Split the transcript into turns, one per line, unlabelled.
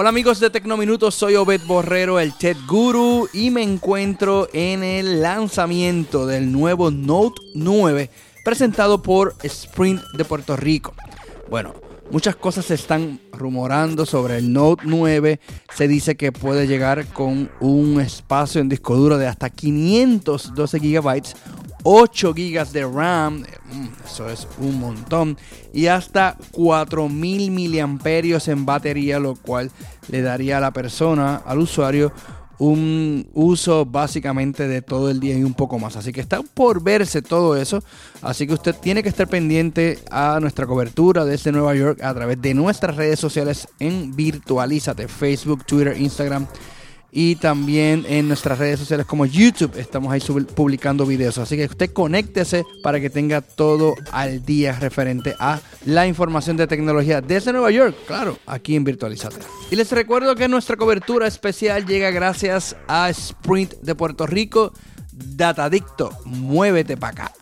Hola amigos de Tecnominutos, soy Obed Borrero, el Tech Guru, y me encuentro en el lanzamiento del nuevo Note 9 presentado por Sprint de Puerto Rico. Bueno, muchas cosas se están rumorando sobre el Note 9. Se dice que puede llegar con un espacio en disco duro de hasta 512 GB, 8 GB de RAM, mm, eso es un montón, y hasta 4000 miliamperios en batería, lo cual le daría a la persona, al usuario, un uso básicamente de todo el día y un poco más. Así que está por verse todo eso. Así que usted tiene que estar pendiente a nuestra cobertura desde Nueva York a través de nuestras redes sociales en Virtualízate, Facebook, Twitter, Instagram y también en nuestras redes sociales como YouTube estamos ahí publicando videos. Así que usted conéctese para que tenga todo al día referente a la información de tecnología desde Nueva York, claro, aquí en Virtualizate. Y les recuerdo que nuestra cobertura especial llega gracias a Sprint de Puerto Rico. Datadicto, muévete para acá.